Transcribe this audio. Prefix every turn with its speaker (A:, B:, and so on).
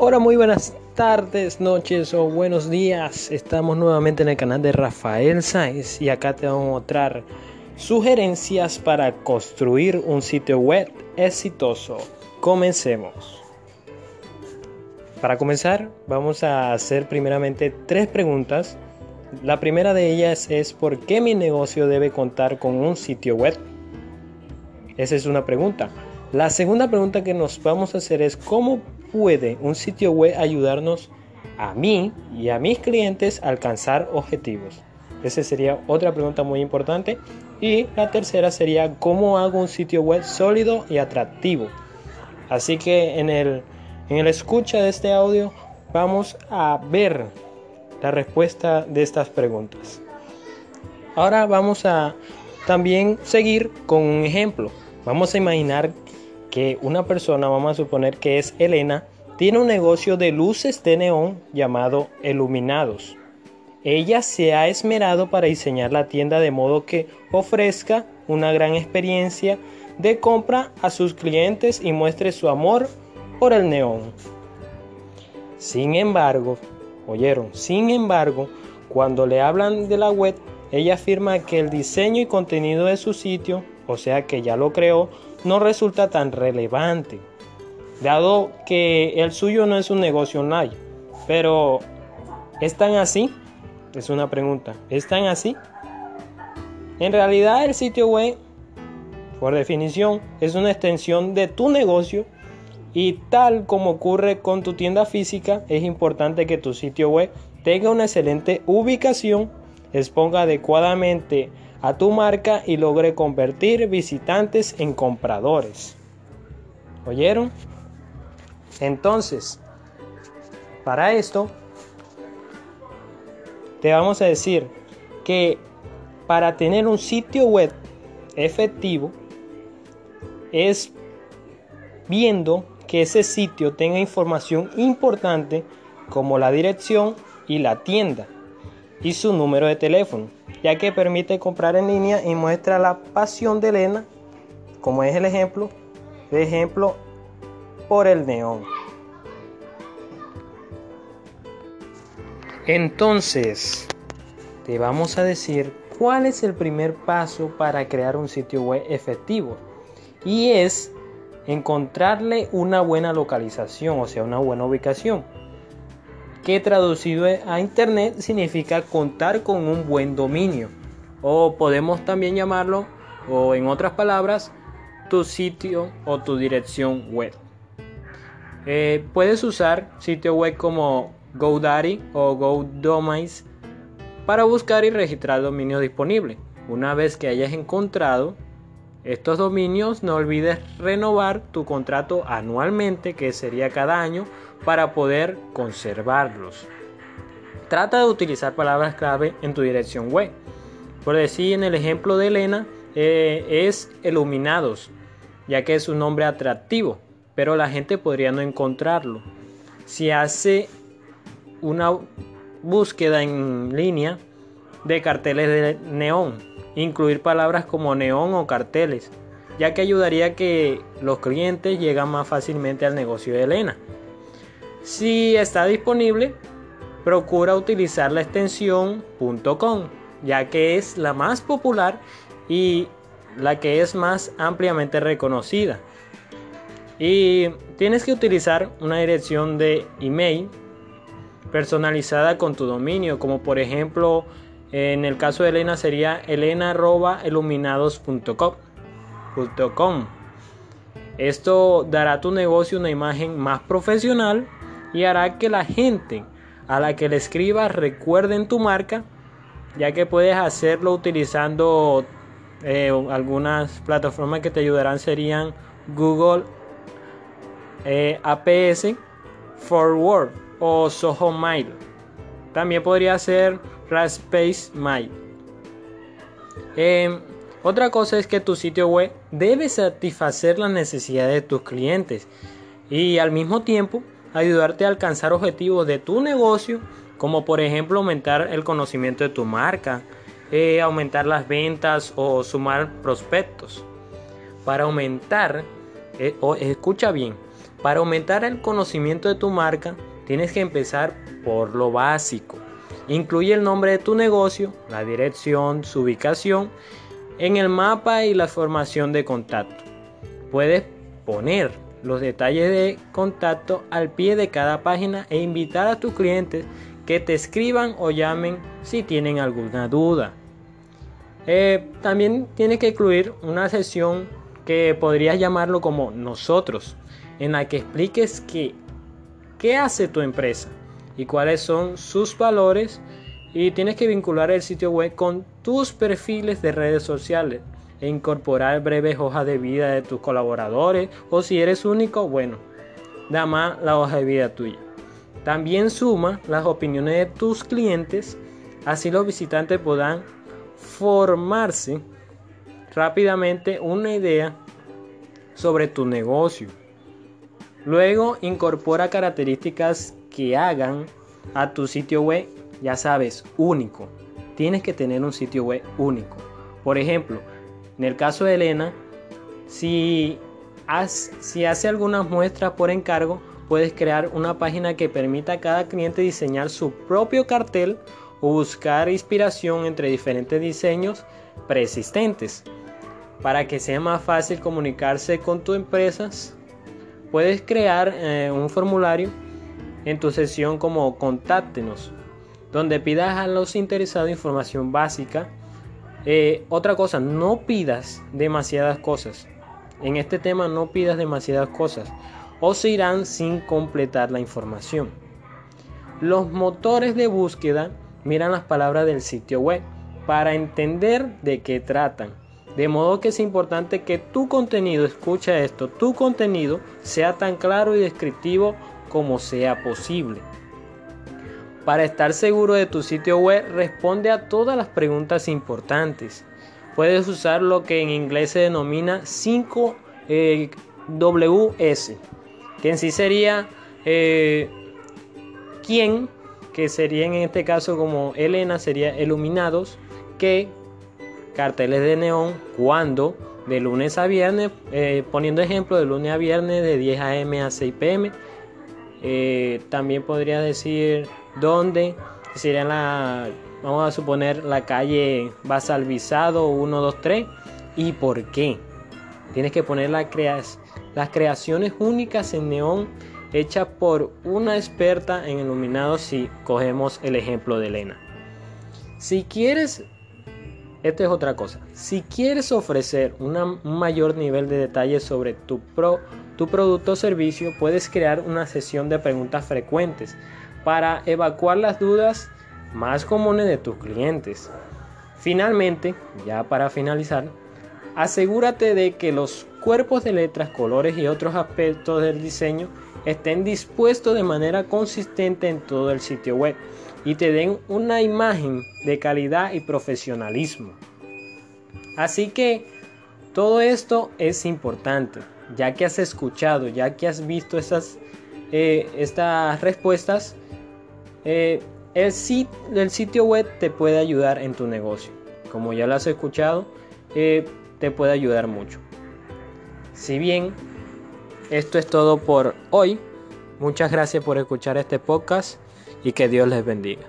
A: Hola, muy buenas tardes, noches o buenos días. Estamos nuevamente en el canal de Rafael Sáenz y acá te vamos a mostrar sugerencias para construir un sitio web exitoso. Comencemos. Para comenzar, vamos a hacer primeramente tres preguntas. La primera de ellas es ¿por qué mi negocio debe contar con un sitio web? Esa es una pregunta. La segunda pregunta que nos vamos a hacer es ¿cómo puede un sitio web ayudarnos a mí y a mis clientes a alcanzar objetivos? Esa sería otra pregunta muy importante. Y la tercera sería ¿cómo hago un sitio web sólido y atractivo? Así que en el, en el escucha de este audio vamos a ver la respuesta de estas preguntas. Ahora vamos a también seguir con un ejemplo. Vamos a imaginar una persona, vamos a suponer que es Elena, tiene un negocio de luces de neón llamado Iluminados. Ella se ha esmerado para diseñar la tienda de modo que ofrezca una gran experiencia de compra a sus clientes y muestre su amor por el neón. Sin embargo, oyeron, sin embargo, cuando le hablan de la web, ella afirma que el diseño y contenido de su sitio, o sea que ya lo creó, no resulta tan relevante, dado que el suyo no es un negocio online. Pero, ¿es tan así? Es una pregunta. ¿Es tan así? En realidad el sitio web, por definición, es una extensión de tu negocio y tal como ocurre con tu tienda física, es importante que tu sitio web tenga una excelente ubicación, exponga adecuadamente a tu marca y logre convertir visitantes en compradores. ¿Oyeron? Entonces, para esto, te vamos a decir que para tener un sitio web efectivo es viendo que ese sitio tenga información importante como la dirección y la tienda y su número de teléfono, ya que permite comprar en línea y muestra la pasión de Elena, como es el ejemplo, de ejemplo por el neón. Entonces, te vamos a decir cuál es el primer paso para crear un sitio web efectivo. Y es encontrarle una buena localización, o sea, una buena ubicación que traducido a internet significa contar con un buen dominio. O podemos también llamarlo, o en otras palabras, tu sitio o tu dirección web. Eh, puedes usar sitio web como GoDaddy o GoDomains para buscar y registrar dominios disponibles. Una vez que hayas encontrado estos dominios, no olvides renovar tu contrato anualmente, que sería cada año, para poder conservarlos. Trata de utilizar palabras clave en tu dirección web. Por decir en el ejemplo de Elena, eh, es iluminados, ya que es un nombre atractivo, pero la gente podría no encontrarlo. Si hace una búsqueda en línea de carteles de neón, incluir palabras como neón o carteles, ya que ayudaría a que los clientes lleguen más fácilmente al negocio de Elena. Si está disponible, procura utilizar la extensión .com, ya que es la más popular y la que es más ampliamente reconocida. Y tienes que utilizar una dirección de email personalizada con tu dominio, como por ejemplo en el caso de Elena sería elena.iluminados.com. Esto dará a tu negocio una imagen más profesional y hará que la gente a la que le escribas recuerden tu marca, ya que puedes hacerlo utilizando eh, algunas plataformas que te ayudarán serían Google eh, APS Forward o Soho Mail. También podría ser Raspberry Mail. Em, otra cosa es que tu sitio web debe satisfacer las necesidades de tus clientes y al mismo tiempo ayudarte a alcanzar objetivos de tu negocio, como por ejemplo aumentar el conocimiento de tu marca, eh, aumentar las ventas o sumar prospectos. Para aumentar, eh, escucha bien, Para aumentar el conocimiento de tu marca, tienes que empezar por lo básico. Incluye el nombre de tu negocio, la dirección, su ubicación en el mapa y la formación de contacto. Puedes poner los detalles de contacto al pie de cada página e invitar a tus clientes que te escriban o llamen si tienen alguna duda. Eh, también tienes que incluir una sesión que podrías llamarlo como nosotros, en la que expliques qué hace tu empresa y cuáles son sus valores y tienes que vincular el sitio web con tus perfiles de redes sociales e incorporar breves hojas de vida de tus colaboradores o si eres único, bueno, da más la hoja de vida tuya. También suma las opiniones de tus clientes, así los visitantes podrán formarse rápidamente una idea sobre tu negocio. Luego incorpora características que hagan a tu sitio web, ya sabes, único. Tienes que tener un sitio web único. Por ejemplo, en el caso de Elena, si, hace algunas muestras por encargo, puedes crear una página que permita a cada cliente diseñar su propio cartel o buscar inspiración entre diferentes diseños preexistentes. Para que sea más fácil comunicarse con tus empresas, puedes crear eh, un formulario en tu sesión como Contáctenos, donde pidas a los interesados información básica. Eh, otra cosa, no pidas demasiadas cosas. En este tema no pidas demasiadas cosas o se irán sin completar la información. Los motores de búsqueda miran las palabras del sitio web para entender de qué tratan. De modo que es importante que tu contenido, escucha esto, tu contenido sea tan claro y descriptivo como sea posible. Para estar seguro de tu sitio web, responde a todas las preguntas importantes. Puedes usar lo que en inglés se denomina 5 eh, que en sí sería eh, quién, que sería en este caso como Elena, sería iluminados, que carteles de neón, cuando, de lunes a viernes, eh, poniendo ejemplo de lunes a viernes de 10 a.m. a 6 p.m. Eh, también podría decir dónde, sería la, vamos a suponer la calle Basalvizado 123 y por qué. Tienes que poner las creaciones únicas en neón hechas por una experta en iluminado si cogemos el ejemplo de Elena. Si quieres, esto es otra cosa, si quieres ofrecer un mayor nivel de detalle sobre tu, pro, tu producto o servicio, puedes crear una sesión de preguntas frecuentes para evacuar las dudas más comunes de tus clientes. Finalmente, ya para finalizar, asegúrate de que los cuerpos de letras, colores y otros aspectos del diseño estén dispuestos de manera consistente en todo el sitio web y te den una imagen de calidad y profesionalismo. Así que todo esto es importante, ya que has escuchado, ya que has visto estas, eh, estas respuestas, eh, el, el, sitio web te puede ayudar en tu negocio. Como ya lo has escuchado, eh, te puede ayudar mucho. Si bien esto es todo por hoy, muchas gracias por escuchar este podcast y que Dios les bendiga.